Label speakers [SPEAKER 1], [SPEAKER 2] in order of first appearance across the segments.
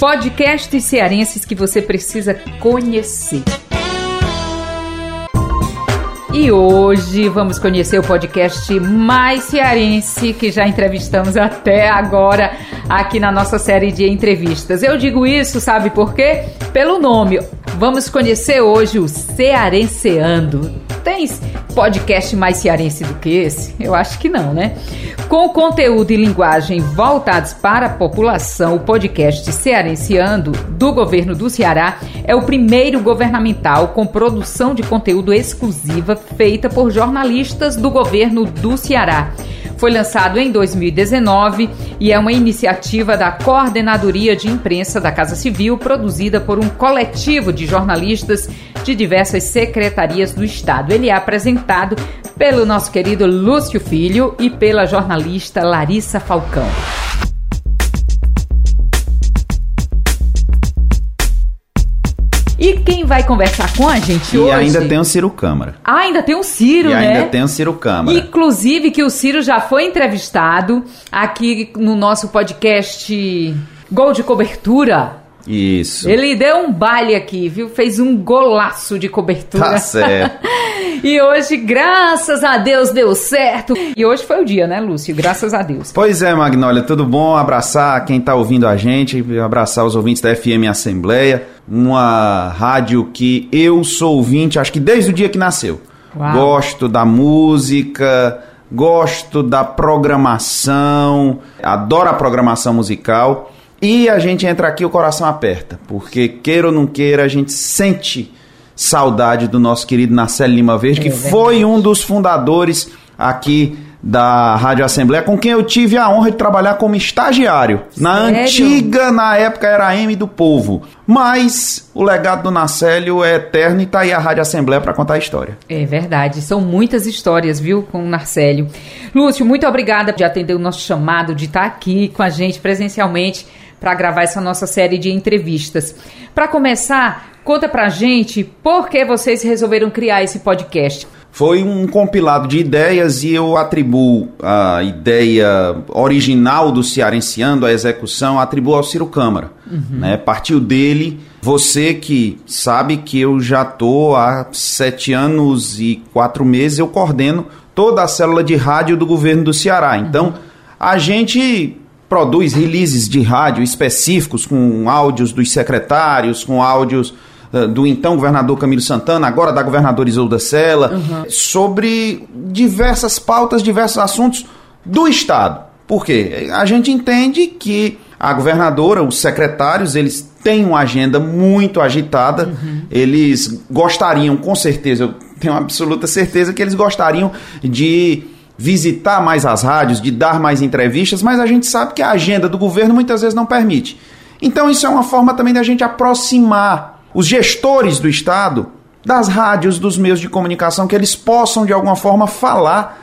[SPEAKER 1] Podcasts cearenses que você precisa conhecer. E hoje vamos conhecer o podcast mais cearense que já entrevistamos até agora aqui na nossa série de entrevistas. Eu digo isso, sabe por quê? Pelo nome. Vamos conhecer hoje o Cearenseando. Tens podcast mais cearense do que esse? Eu acho que não, né? Com conteúdo e linguagem voltados para a população, o podcast Cearenseando do governo do Ceará é o primeiro governamental com produção de conteúdo exclusiva feita por jornalistas do governo do Ceará. Foi lançado em 2019 e é uma iniciativa da Coordenadoria de Imprensa da Casa Civil, produzida por um coletivo de jornalistas de diversas secretarias do Estado. Ele é apresentado pelo nosso querido Lúcio Filho e pela jornalista Larissa Falcão. E quem vai conversar com a gente
[SPEAKER 2] e
[SPEAKER 1] hoje?
[SPEAKER 2] E ainda tem o Ciro Câmara.
[SPEAKER 1] Ah, ainda tem o Ciro,
[SPEAKER 2] e
[SPEAKER 1] né?
[SPEAKER 2] Ainda tem o Ciro Câmara.
[SPEAKER 1] Inclusive que o Ciro já foi entrevistado aqui no nosso podcast Gol de Cobertura.
[SPEAKER 2] Isso.
[SPEAKER 1] Ele deu um baile aqui, viu? Fez um golaço de cobertura.
[SPEAKER 2] Tá certo.
[SPEAKER 1] e hoje, graças a Deus, deu certo. E hoje foi o dia, né, Lúcio? Graças a Deus.
[SPEAKER 2] Pois é, Magnólia, tudo bom? Abraçar quem tá ouvindo a gente, abraçar os ouvintes da FM Assembleia, uma rádio que eu sou ouvinte, acho que desde o dia que nasceu.
[SPEAKER 1] Uau.
[SPEAKER 2] Gosto da música, gosto da programação, adoro a programação musical. E a gente entra aqui, o coração aperta, porque queira ou não queira, a gente sente saudade do nosso querido Narcélio Lima Verde,
[SPEAKER 1] É
[SPEAKER 2] que foi um dos fundadores aqui da Rádio Assembleia, com quem eu tive a honra de trabalhar como estagiário. Na
[SPEAKER 1] Sério?
[SPEAKER 2] antiga, na época era a M do Povo. Mas o legado do Narcélio é eterno e tá aí a Rádio Assembleia para contar a história.
[SPEAKER 1] É verdade, são muitas histórias, viu, com o Narcélio. Lúcio, muito obrigada por atender o nosso chamado, de estar aqui com a gente presencialmente para gravar essa nossa série de entrevistas. Para começar, conta pra gente por que vocês resolveram criar esse podcast.
[SPEAKER 2] Foi um compilado de ideias e eu atribuo a ideia original do Cearenciando, a execução, atribuo ao Ciro Câmara. Né? Partiu dele, você que sabe que eu já estou há sete anos e quatro meses, eu coordeno toda a célula de rádio do governo do Ceará. Então, a gente produz releases de rádio específicos com áudios dos secretários, com áudios uh, do então governador Camilo Santana, agora da governadora Isolda Sela, sobre diversas pautas, diversos assuntos do Estado. Por quê? A gente entende que a governadora, os secretários, eles têm uma agenda muito agitada, eles gostariam, com certeza, eu tenho absoluta certeza que eles gostariam de visitar mais as rádios, de dar mais entrevistas, mas a gente sabe que a agenda do governo muitas vezes não permite. Então isso é uma forma também da gente aproximar os gestores do Estado das rádios, dos meios de comunicação, que eles possam de alguma forma falar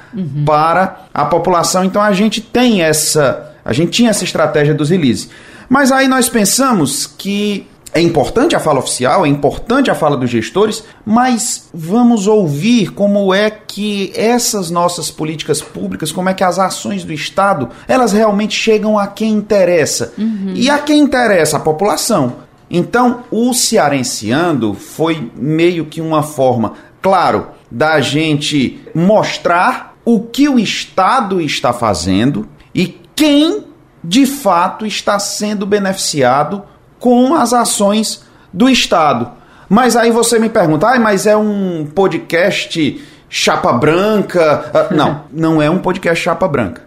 [SPEAKER 2] para a população. Então a gente tem essa, a gente tinha essa estratégia dos releases. Mas aí nós pensamos que é importante a fala oficial, é importante a fala dos gestores, mas vamos ouvir como é que essas nossas políticas públicas, como é que as ações do Estado, elas realmente chegam a quem interessa. E a quem interessa? A população. Então, o Cearenciando foi meio que uma forma, claro, da gente mostrar o que o Estado está fazendo e quem de fato está sendo beneficiado com as ações do Estado. Mas aí você me pergunta, ah, mas é um podcast chapa branca? Ah, não, não é um podcast chapa branca.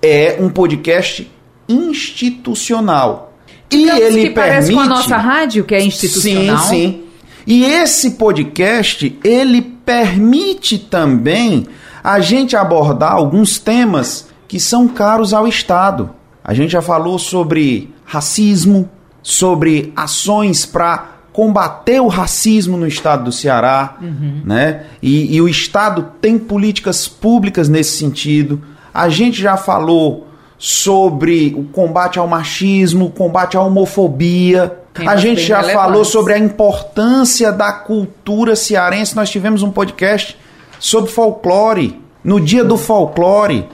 [SPEAKER 2] É um podcast institucional. E ele
[SPEAKER 1] que parece
[SPEAKER 2] permite...
[SPEAKER 1] com a nossa rádio, que é institucional.
[SPEAKER 2] Sim, sim. E esse podcast, ele permite também a gente abordar alguns temas que são caros ao Estado. A gente já falou sobre racismo, sobre ações para combater o racismo no estado do Ceará, né? E, e o estado tem políticas públicas nesse sentido. A gente já falou sobre o combate ao machismo, o combate à homofobia.
[SPEAKER 1] Temas
[SPEAKER 2] a gente já falou sobre a importância da cultura cearense. Nós tivemos um podcast sobre folclore, no dia do folclore.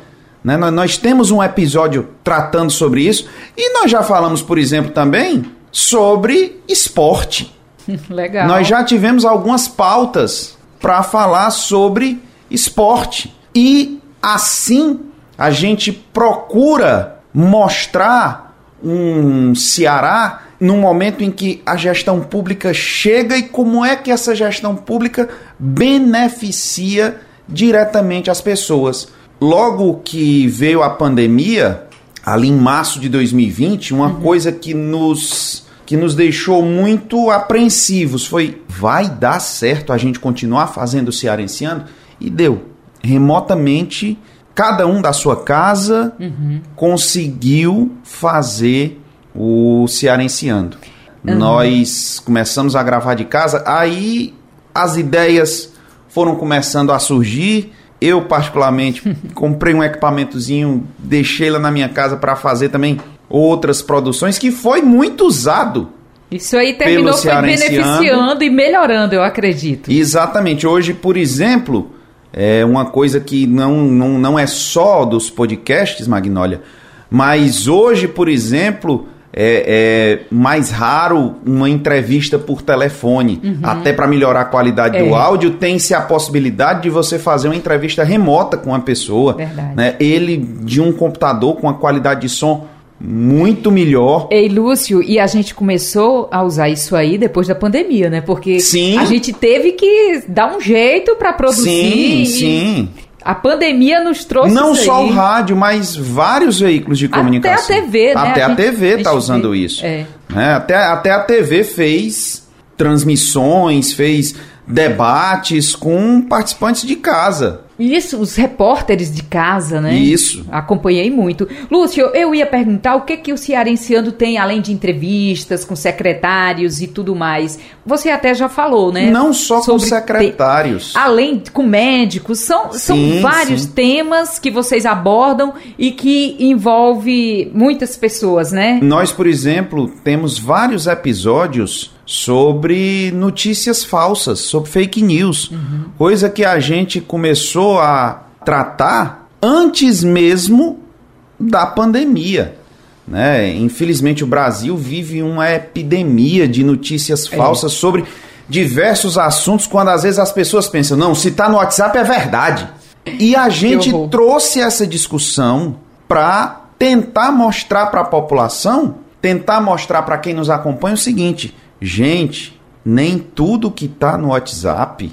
[SPEAKER 2] Né? Nós, nós temos um episódio tratando sobre isso. E nós já falamos, por exemplo, também sobre esporte.
[SPEAKER 1] Legal.
[SPEAKER 2] Nós já tivemos algumas pautas para falar sobre esporte. E assim a gente procura mostrar um Ceará no momento em que a gestão pública chega e como é que essa gestão pública beneficia diretamente as pessoas. Logo que veio a pandemia, ali em março de 2020, uma uhum. coisa que nos que nos deixou muito apreensivos foi vai dar certo a gente continuar fazendo o cearenseando? E deu. Remotamente, cada um da sua casa uhum. conseguiu fazer o cearenseando. Uhum. Nós começamos a gravar de casa, aí as ideias foram começando a surgir. Eu, particularmente, comprei um equipamentozinho, deixei lá na minha casa para fazer também outras produções que foi muito usado.
[SPEAKER 1] Isso aí terminou foi beneficiando e melhorando, eu acredito.
[SPEAKER 2] Exatamente. Hoje, por exemplo, é uma coisa que não, não, não é só dos podcasts, Magnólia, mas hoje, por exemplo, é, é, mais raro uma entrevista por telefone. Uhum. Até para melhorar a qualidade é. do áudio, tem-se a possibilidade de você fazer uma entrevista remota com a pessoa. Verdade. Né? Ele de um computador com a qualidade de som muito melhor.
[SPEAKER 1] Ei, Lúcio, e a gente começou a usar isso aí depois da pandemia, né? Porque sim. a gente teve que dar um jeito para produzir. Sim, e... sim. A pandemia nos trouxe
[SPEAKER 2] Não só o rádio, mas vários veículos de comunicação.
[SPEAKER 1] Até a TV, né?
[SPEAKER 2] Até a, a TV está usando vê. isso. É. Né? Até, até a TV fez transmissões, fez debates com participantes de casa.
[SPEAKER 1] Isso, os repórteres de casa, né?
[SPEAKER 2] Isso.
[SPEAKER 1] Acompanhei muito. Lúcio, eu ia perguntar o que que o Cearenseando tem, além de entrevistas com secretários e tudo mais. Você até já falou, né?
[SPEAKER 2] Não só Sobre com secretários.
[SPEAKER 1] Te... Além com médicos. São, sim, são vários sim. temas que vocês abordam e que envolve muitas pessoas, né?
[SPEAKER 2] Nós, por exemplo, temos vários episódios sobre notícias falsas, sobre fake news, uhum. coisa que a gente começou a tratar antes mesmo da pandemia. Né? Infelizmente, o Brasil vive uma epidemia de notícias é. falsas sobre diversos assuntos, quando às vezes as pessoas pensam, não, se está no WhatsApp é verdade. E a gente trouxe essa discussão para tentar mostrar para a população, tentar mostrar para quem nos acompanha o seguinte: Gente, nem tudo que tá no WhatsApp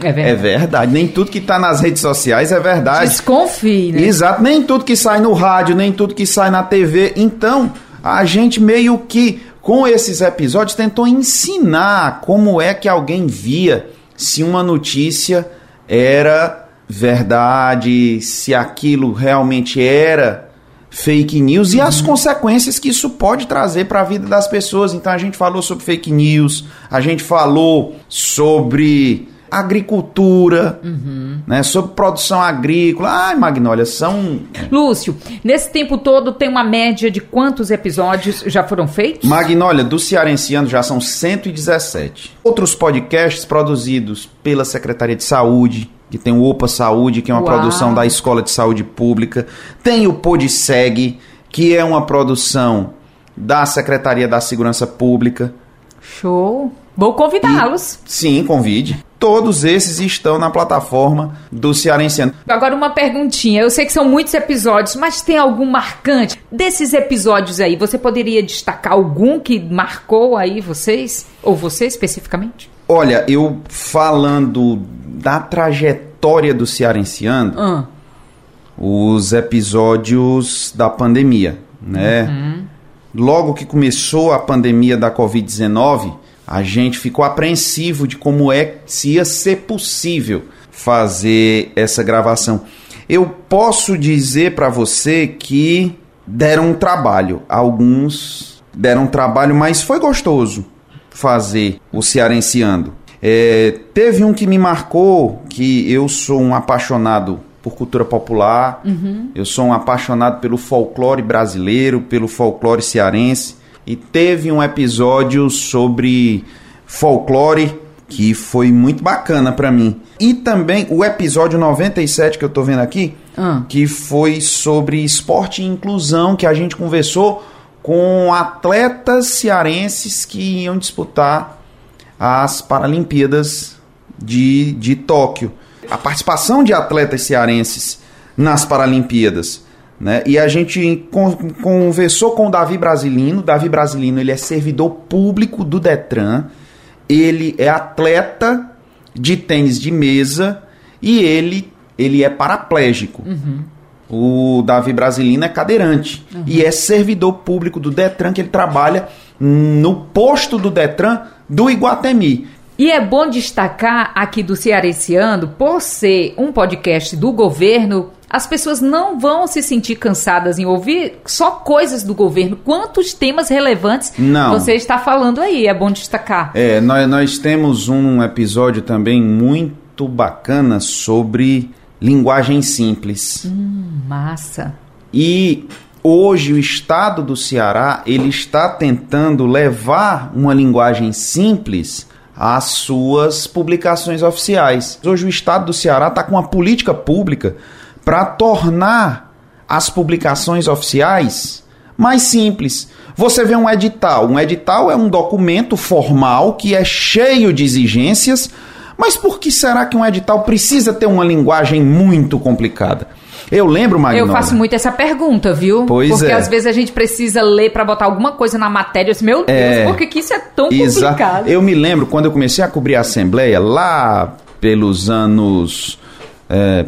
[SPEAKER 2] é verdade. é verdade. Nem tudo que tá nas redes sociais é verdade.
[SPEAKER 1] Desconfie, né?
[SPEAKER 2] Exato. Nem tudo que sai no rádio, nem tudo que sai na TV. Então, a gente meio que, com esses episódios, tentou ensinar como é que alguém via se uma notícia era verdade, se aquilo realmente era fake news e as consequências que isso pode trazer para a vida das pessoas. Então a gente falou sobre fake news, a gente falou sobre agricultura, uhum. né, sobre produção agrícola. Ai, Magnólia, são.
[SPEAKER 1] Lúcio, nesse tempo todo tem uma média de quantos episódios já foram feitos?
[SPEAKER 2] Magnólia, do Cearenseano já são 117. Outros podcasts produzidos pela Secretaria de Saúde, que tem o Opa Saúde, que é uma Uau. produção da Escola de Saúde Pública. Tem o Podseg, que é uma produção da Secretaria da Segurança Pública.
[SPEAKER 1] Show! Vou convidá-los.
[SPEAKER 2] Sim, convide. Todos esses estão na plataforma do Cearenseano.
[SPEAKER 1] Agora uma perguntinha. Eu sei que são muitos episódios, mas tem algum marcante desses episódios aí? Você poderia destacar algum que marcou aí vocês? Ou você especificamente?
[SPEAKER 2] Olha, eu falando da trajetória do Cearenseando, ah. os episódios da pandemia, né? Uhum. Logo que começou a pandemia da Covid-19, a gente ficou apreensivo de como é se ia ser possível fazer essa gravação. Eu posso dizer para você que deram um trabalho. Alguns deram um trabalho, mas foi gostoso fazer o Cearenseando. É, teve um que me marcou, que eu sou um apaixonado por cultura popular, uhum. eu sou um apaixonado pelo folclore brasileiro, pelo folclore cearense, e teve um episódio sobre folclore que foi muito bacana para mim. E também o episódio 97 que eu tô vendo aqui, uhum. que foi sobre esporte e inclusão, que a gente conversou com atletas cearenses que iam disputar as Paralimpíadas de, de Tóquio. A participação de atletas cearenses nas Paralimpíadas. Né? E a gente con conversou com o Davi Brasilino. Davi Brasilino ele é servidor público do Detran. Ele é atleta de tênis de mesa e ele, ele é paraplégico. Uhum. O Davi Brasilino é cadeirante uhum. e é servidor público do Detran, que ele trabalha no posto do Detran do Iguatemi.
[SPEAKER 1] E é bom destacar aqui do Cearenseando, por ser um podcast do governo, as pessoas não vão se sentir cansadas em ouvir só coisas do governo. Quantos temas relevantes não. você está falando aí? É bom destacar.
[SPEAKER 2] É, nós, nós temos um episódio também muito bacana sobre linguagem simples.
[SPEAKER 1] Hum, massa.
[SPEAKER 2] E hoje o estado do Ceará ele está tentando levar uma linguagem simples às suas publicações oficiais. Hoje o estado do Ceará está com uma política pública para tornar as publicações oficiais mais simples. Você vê um edital. Um edital é um documento formal que é cheio de exigências mas por que será que um edital precisa ter uma linguagem muito complicada? Eu lembro, Magnólia.
[SPEAKER 1] Eu faço muito essa pergunta, viu?
[SPEAKER 2] Pois
[SPEAKER 1] Porque
[SPEAKER 2] é.
[SPEAKER 1] às vezes a gente precisa ler para botar alguma coisa na matéria. Eu disse, meu Deus, é, por que isso é tão
[SPEAKER 2] exa
[SPEAKER 1] complicado?
[SPEAKER 2] Eu me lembro quando eu comecei a cobrir a Assembleia, lá pelos anos. É,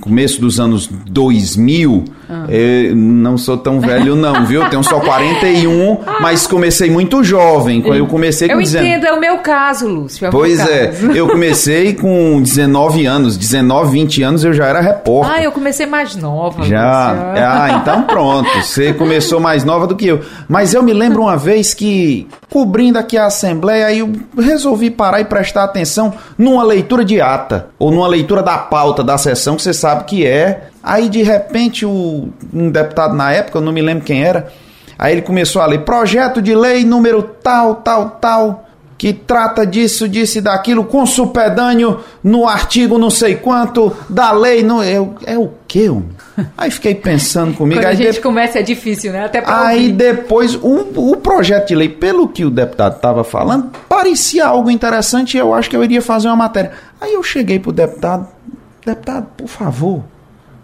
[SPEAKER 2] começo dos anos 2000, ah. eu não sou tão velho não, viu? Tenho só 41, mas comecei muito jovem. Eu comecei com
[SPEAKER 1] Eu entendo, é o meu caso, Lúcio. É
[SPEAKER 2] pois
[SPEAKER 1] é,
[SPEAKER 2] eu comecei com 19 anos, 19, 20 anos eu já era repórter.
[SPEAKER 1] Ah, eu comecei mais nova.
[SPEAKER 2] Já. Lúcio. Ah, então pronto, você começou mais nova do que eu. Mas eu me lembro uma vez que cobrindo aqui a assembleia, eu resolvi parar e prestar atenção numa leitura de ata ou numa leitura da pauta da sessão que você sabe que é. Aí de repente o, um deputado na época, eu não me lembro quem era, aí ele começou a ler projeto de lei número tal, tal, tal, que trata disso, disso e daquilo, com supedâneo no artigo não sei quanto da lei. No, eu, é o quê? Aí fiquei pensando comigo.
[SPEAKER 1] Quando a gente de... começa é difícil, né? Até
[SPEAKER 2] pra Aí ouvir. depois, um, o projeto de lei, pelo que o deputado estava falando, parecia algo interessante e eu acho que eu iria fazer uma matéria. Aí eu cheguei pro deputado, Deputado, por favor,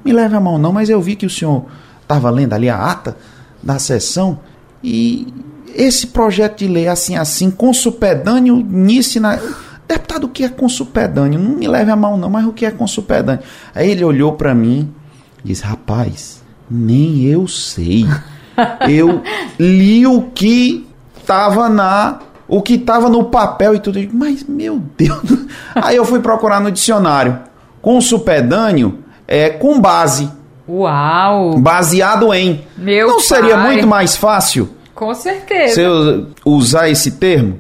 [SPEAKER 2] me leve a mão não, mas eu vi que o senhor estava lendo ali a ata da sessão e esse projeto de lei assim assim, consupedâneo nisso na... Deputado, o que é consupedâneo? Não me leve a mão não, mas o que é consupedâneo? Aí ele olhou para mim e disse, rapaz, nem eu sei. Eu li o que estava na o que estava no papel e tudo. Mas, meu Deus. Aí eu fui procurar no dicionário com supedâneo é com base.
[SPEAKER 1] Uau!
[SPEAKER 2] Baseado em.
[SPEAKER 1] Meu
[SPEAKER 2] Não seria muito mais fácil?
[SPEAKER 1] Com certeza.
[SPEAKER 2] Você usar esse termo?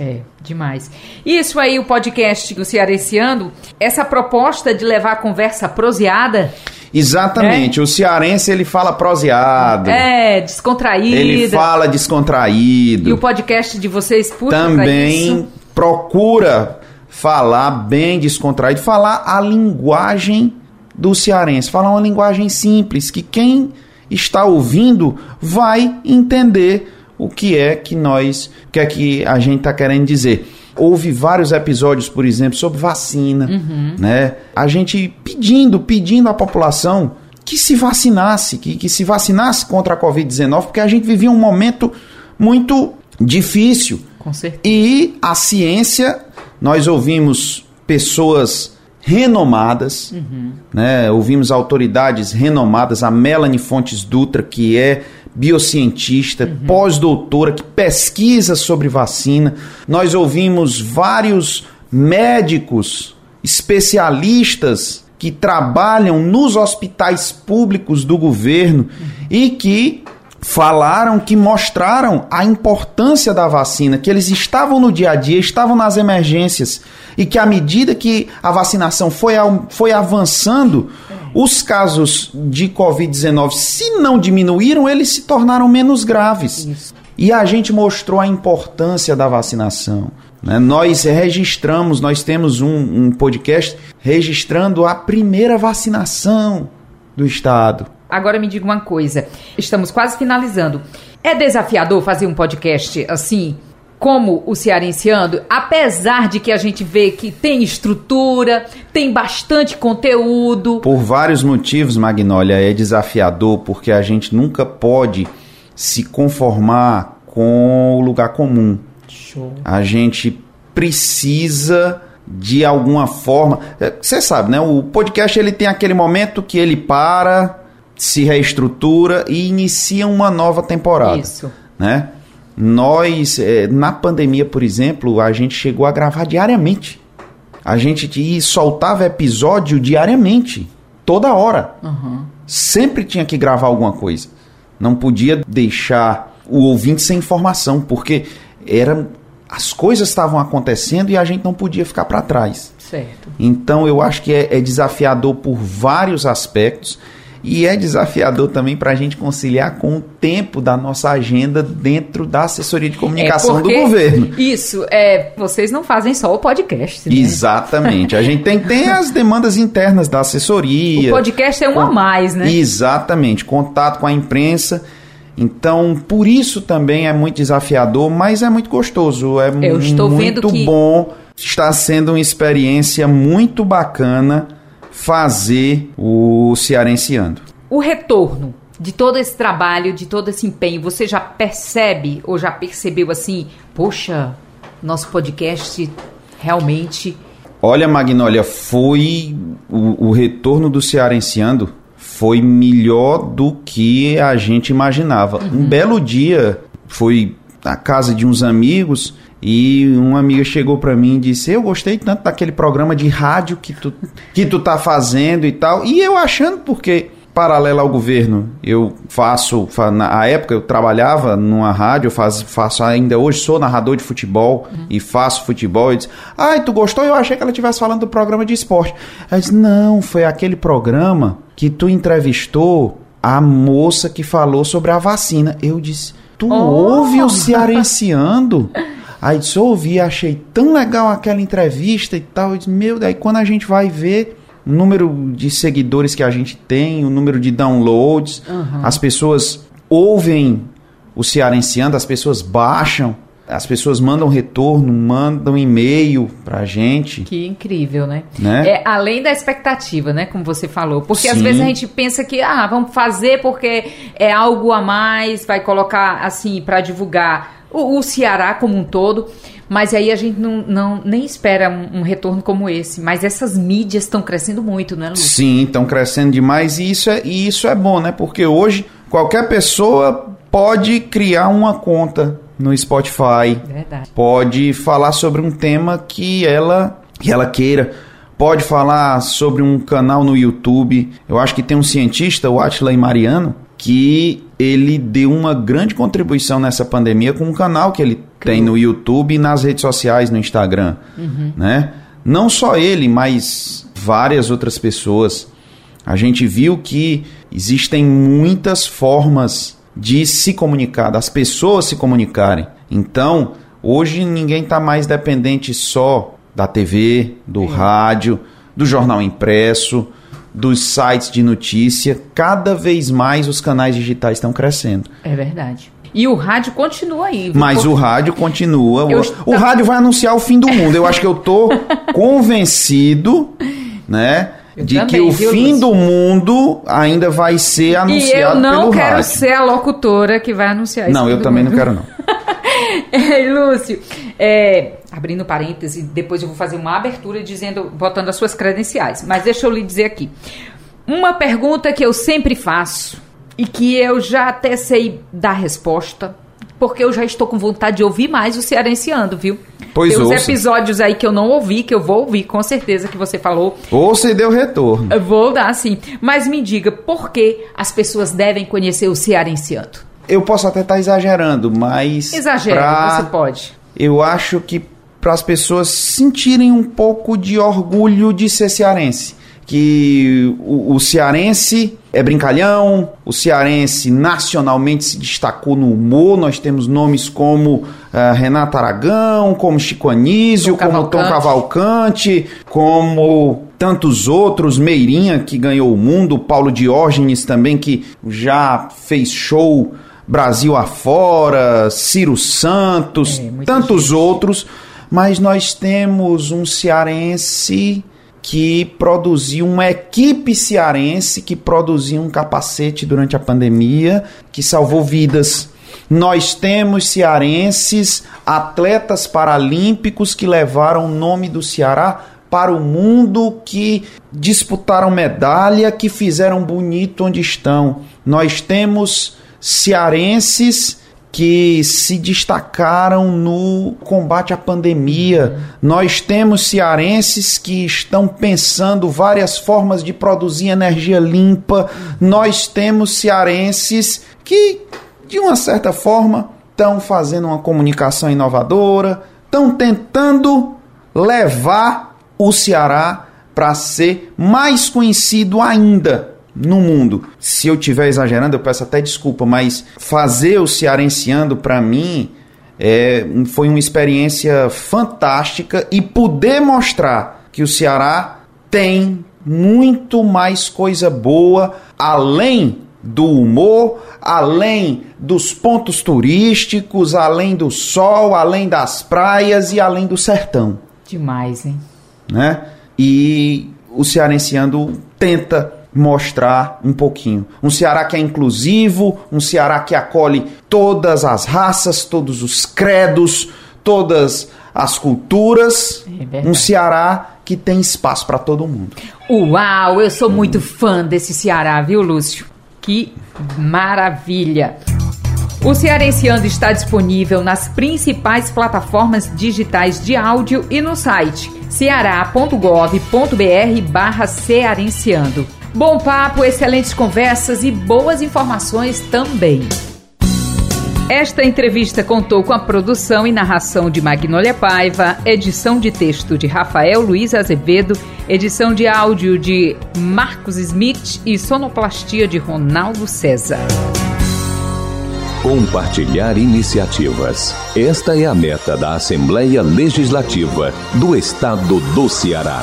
[SPEAKER 1] É, demais. Isso aí, o podcast do Cearenseando, essa proposta de levar a conversa proseada.
[SPEAKER 2] Exatamente. É? O cearense ele fala proseado.
[SPEAKER 1] É, descontraído.
[SPEAKER 2] Ele fala descontraído.
[SPEAKER 1] E o podcast de vocês puxa
[SPEAKER 2] também procura falar bem descontraído, falar a linguagem do cearense, falar uma linguagem simples que quem está ouvindo vai entender o que é que nós, o que é que a gente está querendo dizer. Houve vários episódios, por exemplo, sobre vacina, uhum. né? A gente pedindo, pedindo à população que se vacinasse, que, que se vacinasse contra a Covid-19, porque a gente vivia um momento muito difícil.
[SPEAKER 1] Com certeza.
[SPEAKER 2] E a ciência nós ouvimos pessoas renomadas, uhum. né? ouvimos autoridades renomadas, a Melanie Fontes Dutra, que é biocientista, uhum. pós-doutora, que pesquisa sobre vacina. Nós ouvimos vários médicos, especialistas que trabalham nos hospitais públicos do governo uhum. e que falaram que mostraram a importância da vacina, que eles estavam no dia a dia, estavam nas emergências e que à medida que a vacinação foi, foi avançando, os casos de Covid-19, se não diminuíram, eles se tornaram menos graves. Isso. E a gente mostrou a importância da vacinação. Né? Nós registramos, nós temos um, um podcast registrando a primeira vacinação do Estado
[SPEAKER 1] Agora me diga uma coisa, estamos quase finalizando. É desafiador fazer um podcast assim, como o Cearenciando, apesar de que a gente vê que tem estrutura, tem bastante conteúdo.
[SPEAKER 2] Por vários motivos, Magnólia, é desafiador porque a gente nunca pode se conformar com o lugar comum.
[SPEAKER 1] Show.
[SPEAKER 2] A gente precisa de alguma forma. é, Você sabe, né? O podcast ele tem aquele momento que ele para, se reestrutura e inicia uma nova temporada.
[SPEAKER 1] Isso.
[SPEAKER 2] Né? Nós, é, na pandemia, por exemplo, a gente chegou a gravar diariamente. A gente soltava episódio diariamente, toda hora. Sempre tinha que gravar alguma coisa. Não podia deixar o ouvinte sem informação, porque era, as coisas estavam acontecendo e a gente não podia ficar para trás.
[SPEAKER 1] Certo.
[SPEAKER 2] Então eu acho que é, é desafiador por vários aspectos e é desafiador também para a gente conciliar com o tempo da nossa agenda dentro da assessoria de comunicação
[SPEAKER 1] É
[SPEAKER 2] do governo.
[SPEAKER 1] Isso, é, vocês não fazem só o podcast, né?
[SPEAKER 2] Exatamente. A gente tem, tem as demandas internas da assessoria.
[SPEAKER 1] O podcast é um a mais, né?
[SPEAKER 2] Exatamente, contato com a imprensa. Então, por isso também é muito desafiador, mas é muito gostoso. É
[SPEAKER 1] Eu estou vendo
[SPEAKER 2] muito
[SPEAKER 1] que-
[SPEAKER 2] bom. Está sendo uma experiência muito bacana fazer o Cearenciando.
[SPEAKER 1] O retorno de todo esse trabalho, de todo esse empenho, você já percebe ou já percebeu assim, poxa, nosso podcast realmente
[SPEAKER 2] Olha, Magnólia, foi o, o retorno do Cearenciando foi melhor do que a gente imaginava. Um belo dia, foi na casa de uns amigos e uma amiga chegou pra mim e disse: "Eu gostei tanto daquele programa de rádio que tu que tu tá fazendo e tal". E eu achando porque paralelo ao governo, eu faço, fa- na época eu trabalhava numa rádio, faz, faço ainda hoje, sou narrador de futebol e faço futebol. E disse, ai, tu gostou? Eu achei que ela estivesse falando do programa de esporte. Ela disse, não, foi aquele programa que tu entrevistou a moça que falou sobre a vacina. Eu disse, tu
[SPEAKER 1] Oh!
[SPEAKER 2] ouve o cearenciando? Aí disse, ouvi, achei tão legal aquela entrevista e tal. Eu disse, meu, daí quando a gente vai ver o número de seguidores que a gente tem, o número de downloads, as pessoas ouvem o Cearenciando, as pessoas baixam, as pessoas mandam retorno, mandam e-mail pra gente.
[SPEAKER 1] Que incrível, né?
[SPEAKER 2] Né?
[SPEAKER 1] É além da expectativa, né? Como você falou. Porque às
[SPEAKER 2] Sim.
[SPEAKER 1] vezes a gente pensa que, ah, vamos fazer porque é algo a mais, vai colocar assim para divulgar o, o Ceará como um todo. Mas aí a gente não, não nem espera um, um retorno como esse. Mas essas mídias estão crescendo muito, né, Lu?
[SPEAKER 2] Sim, estão crescendo demais e isso, é, e isso é bom, né? Porque hoje qualquer pessoa pode criar uma conta no Spotify,
[SPEAKER 1] Verdade.
[SPEAKER 2] pode falar sobre um tema que ela, que ela queira, pode falar sobre um canal no YouTube. Eu acho que tem um cientista, o Atila Mariano, que ele deu uma grande contribuição nessa pandemia com um canal que ele tem no YouTube e nas redes sociais, no Instagram, né? Não só ele, mas várias outras pessoas. A gente viu que existem muitas formas de se comunicar, das pessoas se comunicarem. Então, hoje ninguém está mais dependente só da TV, do rádio, do jornal impresso, dos sites de notícia. Cada vez mais os canais digitais estão crescendo.
[SPEAKER 1] É verdade. E o rádio continua aí.
[SPEAKER 2] Mas o rádio continua. O,
[SPEAKER 1] Eu-
[SPEAKER 2] o rádio vai anunciar o fim do mundo. Eu acho que eu tô convencido, né?
[SPEAKER 1] Eu
[SPEAKER 2] de
[SPEAKER 1] também,
[SPEAKER 2] que o
[SPEAKER 1] viu,
[SPEAKER 2] fim
[SPEAKER 1] Lúcio?
[SPEAKER 2] do mundo ainda vai ser
[SPEAKER 1] E
[SPEAKER 2] anunciado
[SPEAKER 1] eu não
[SPEAKER 2] pelo
[SPEAKER 1] quero
[SPEAKER 2] rádio.
[SPEAKER 1] ser a locutora que vai anunciar isso.
[SPEAKER 2] Não, eu também não quero não.
[SPEAKER 1] Ei, Lúcio, é, abrindo parêntese, depois eu vou fazer uma abertura dizendo, botando as suas credenciais. Mas deixa eu lhe dizer aqui. Uma pergunta que eu sempre faço e que eu já até sei dar resposta, porque eu já estou com vontade de ouvir mais o Cearenciando, viu?
[SPEAKER 2] Pois
[SPEAKER 1] Tem uns
[SPEAKER 2] ouça.
[SPEAKER 1] episódios aí que eu não ouvi, que eu vou ouvir, com certeza que você falou.
[SPEAKER 2] Ou você deu retorno.
[SPEAKER 1] Eu vou dar sim. Mas me diga, por que as pessoas devem conhecer o Cearenciando?
[SPEAKER 2] Eu posso até estar exagerando, mas.
[SPEAKER 1] Exagera,
[SPEAKER 2] pra-
[SPEAKER 1] você pode.
[SPEAKER 2] Eu acho que para as pessoas sentirem um pouco de orgulho de ser cearense. Que o, o cearense é brincalhão, o cearense nacionalmente se destacou no humor. Nós temos nomes como ah, Renato Aragão, como Chico Anísio,
[SPEAKER 1] Tom
[SPEAKER 2] como Tom
[SPEAKER 1] Cavalcante.
[SPEAKER 2] Cavalcante, como tantos outros, Meirinha, que ganhou o mundo, Paulo Diógenes também, que já fez show Brasil afora, Ciro Santos, é, tantos gente. outros, mas nós temos um cearense que produziu uma equipe cearense que produziu um capacete durante a pandemia, que salvou vidas. Nós temos cearenses, atletas paralímpicos que levaram o nome do Ceará para o mundo, que disputaram medalha, que fizeram bonito onde estão. Nós temos cearenses que se destacaram no combate à pandemia. Nós temos cearenses que estão pensando várias formas de produzir energia limpa. Nós temos cearenses que, de uma certa forma, estão fazendo uma comunicação inovadora, estão tentando levar o Ceará para ser mais conhecido ainda no mundo. Se eu estiver exagerando, eu peço até desculpa, mas fazer o Cearenciando para mim é, foi uma experiência fantástica e poder mostrar que o Ceará tem muito mais coisa boa além do humor, além dos pontos turísticos, além do sol, além das praias e além do sertão.
[SPEAKER 1] Demais, hein?
[SPEAKER 2] Né? E o Cearenciando tenta mostrar um pouquinho. Um Ceará que é inclusivo, um Ceará que acolhe todas as raças, todos os credos, todas as culturas. É um Ceará que tem espaço para todo mundo.
[SPEAKER 1] Uau, eu sou muito fã desse Ceará, viu, Lúcio? Que maravilha! O Cearenciando está disponível nas principais plataformas digitais de áudio e no site ceará.gov.br barra cearenciando. Bom papo, excelentes conversas e boas informações também. Esta entrevista contou com a produção e narração de Magnólia Paiva, edição de texto de Rafael Luiz Azevedo, edição de áudio de Marcos Smith e sonoplastia de Ronaldo César.
[SPEAKER 3] Compartilhar iniciativas. Esta é a meta da Assembleia Legislativa do Estado do Ceará.